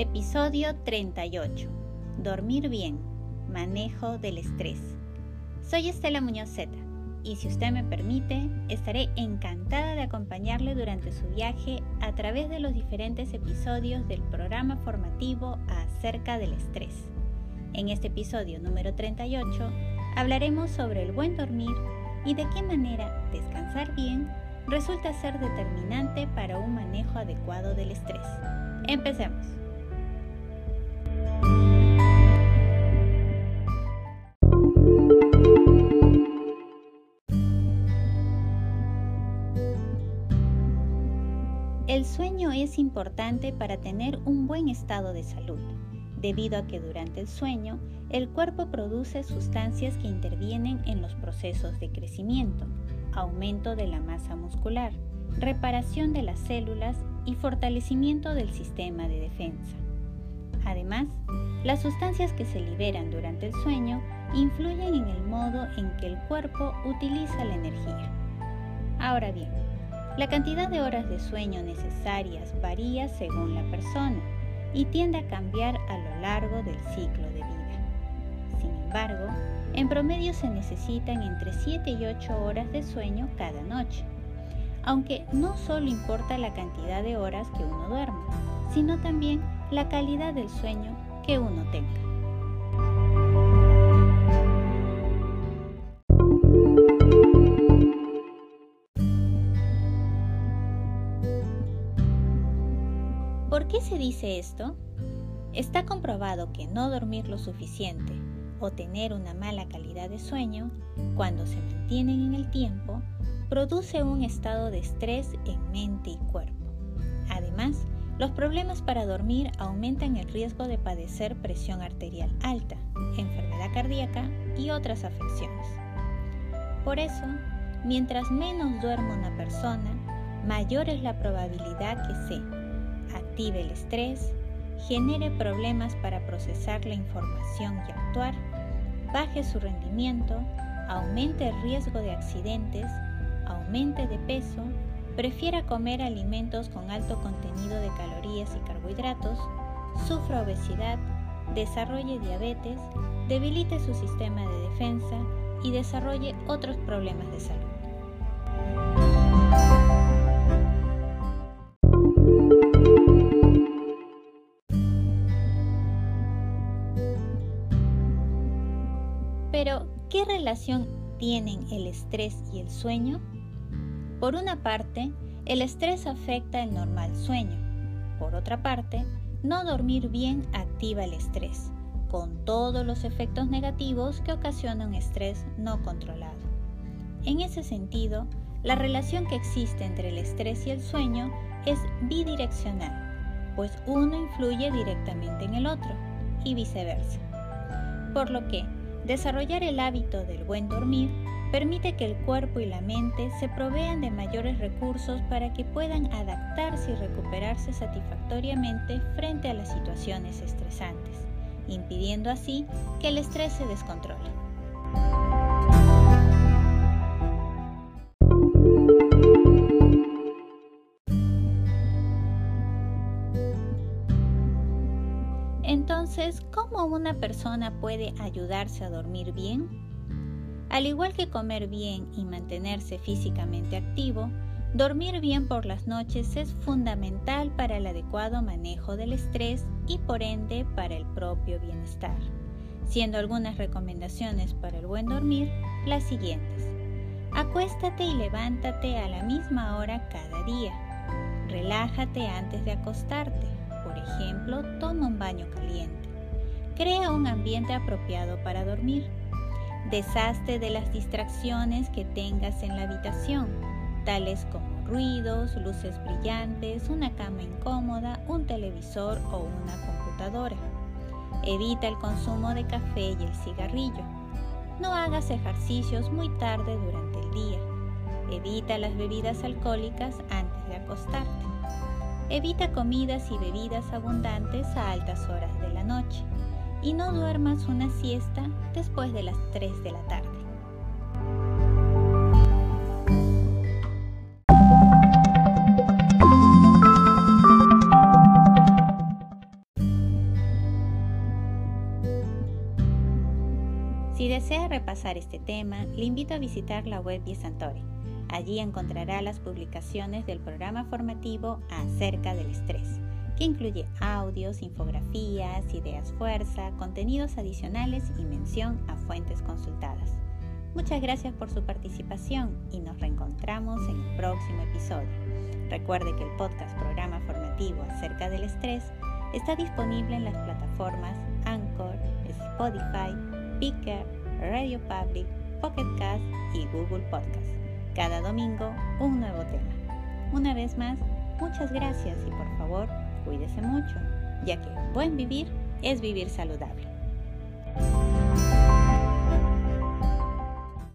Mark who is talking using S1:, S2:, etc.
S1: Episodio 38. Dormir bien. Manejo del estrés. Soy Estela Muñoz Zeta y si usted me permite, estaré encantada de acompañarle durante su viaje a través de los diferentes episodios del programa formativo acerca del estrés. En este episodio número 38 hablaremos sobre el buen dormir y de qué manera descansar bien resulta ser determinante para un manejo adecuado del estrés. Empecemos. El sueño es importante para tener un buen estado de salud, debido a que durante el sueño el cuerpo produce sustancias que intervienen en los procesos de crecimiento, aumento de la masa muscular, reparación de las células y fortalecimiento del sistema de defensa. Además, las sustancias que se liberan durante el sueño influyen en el modo en que el cuerpo utiliza la energía. Ahora bien, la cantidad de horas de sueño necesarias varía según la persona y tiende a cambiar a lo largo del ciclo de vida. Sin embargo, en promedio se necesitan entre 7 y 8 horas de sueño cada noche, aunque no solo importa la cantidad de horas que uno duerma, sino también la calidad del sueño que uno tenga. ¿Por qué se dice esto? Está comprobado que no dormir lo suficiente o tener una mala calidad de sueño, cuando se mantienen en el tiempo, produce un estado de estrés en mente y cuerpo. Además, los problemas para dormir aumentan el riesgo de padecer presión arterial alta, enfermedad cardíaca y otras afecciones. Por eso, mientras menos duerma una persona, mayor es la probabilidad que se active el estrés, genere problemas para procesar la información y actuar, baje su rendimiento, aumente el riesgo de accidentes, aumente de peso, prefiera comer alimentos con alto contenido de calorías y carbohidratos, sufra obesidad, desarrolle diabetes, debilite su sistema de defensa y desarrolle otros problemas de salud. ¿Qué relación tienen el estrés y el sueño? Por una parte, el estrés afecta el normal sueño. Por otra parte, no dormir bien activa el estrés, con todos los efectos negativos que ocasiona un estrés no controlado. En ese sentido, la relación que existe entre el estrés y el sueño es bidireccional, pues uno influye directamente en el otro y viceversa. Por lo que, Desarrollar el hábito del buen dormir permite que el cuerpo y la mente se provean de mayores recursos para que puedan adaptarse y recuperarse satisfactoriamente frente a las situaciones estresantes, impidiendo así que el estrés se descontrole. Entonces, ¿cómo una persona puede ayudarse a dormir bien? Al igual que comer bien y mantenerse físicamente activo, dormir bien por las noches es fundamental para el adecuado manejo del estrés y por ende para el propio bienestar, siendo algunas recomendaciones para el buen dormir las siguientes. Acuéstate y levántate a la misma hora cada día. Relájate antes de acostarte por ejemplo, toma un baño caliente. Crea un ambiente apropiado para dormir. Deshazte de las distracciones que tengas en la habitación, tales como ruidos, luces brillantes, una cama incómoda, un televisor o una computadora. Evita el consumo de café y el cigarrillo. No hagas ejercicios muy tarde durante el día. Evita las bebidas alcohólicas antes de acostarte. Evita comidas y bebidas abundantes a altas horas de la noche y no duermas una siesta después de las 3 de la tarde. Si desea repasar este tema, le invito a visitar la web de Santore. Allí encontrará las publicaciones del programa formativo acerca del estrés que incluye audios, infografías, ideas fuerza, contenidos adicionales y mención a fuentes consultadas. Muchas gracias por su participación y nos reencontramos en el próximo episodio. Recuerde que el podcast programa formativo acerca del estrés está disponible en las plataformas Anchor, Spotify, Picker, Radio Public, Pocket Cast y Google Podcast. Cada domingo un nuevo tema. Una vez más, muchas gracias y por favor, cuídese mucho, ya que buen vivir es vivir saludable.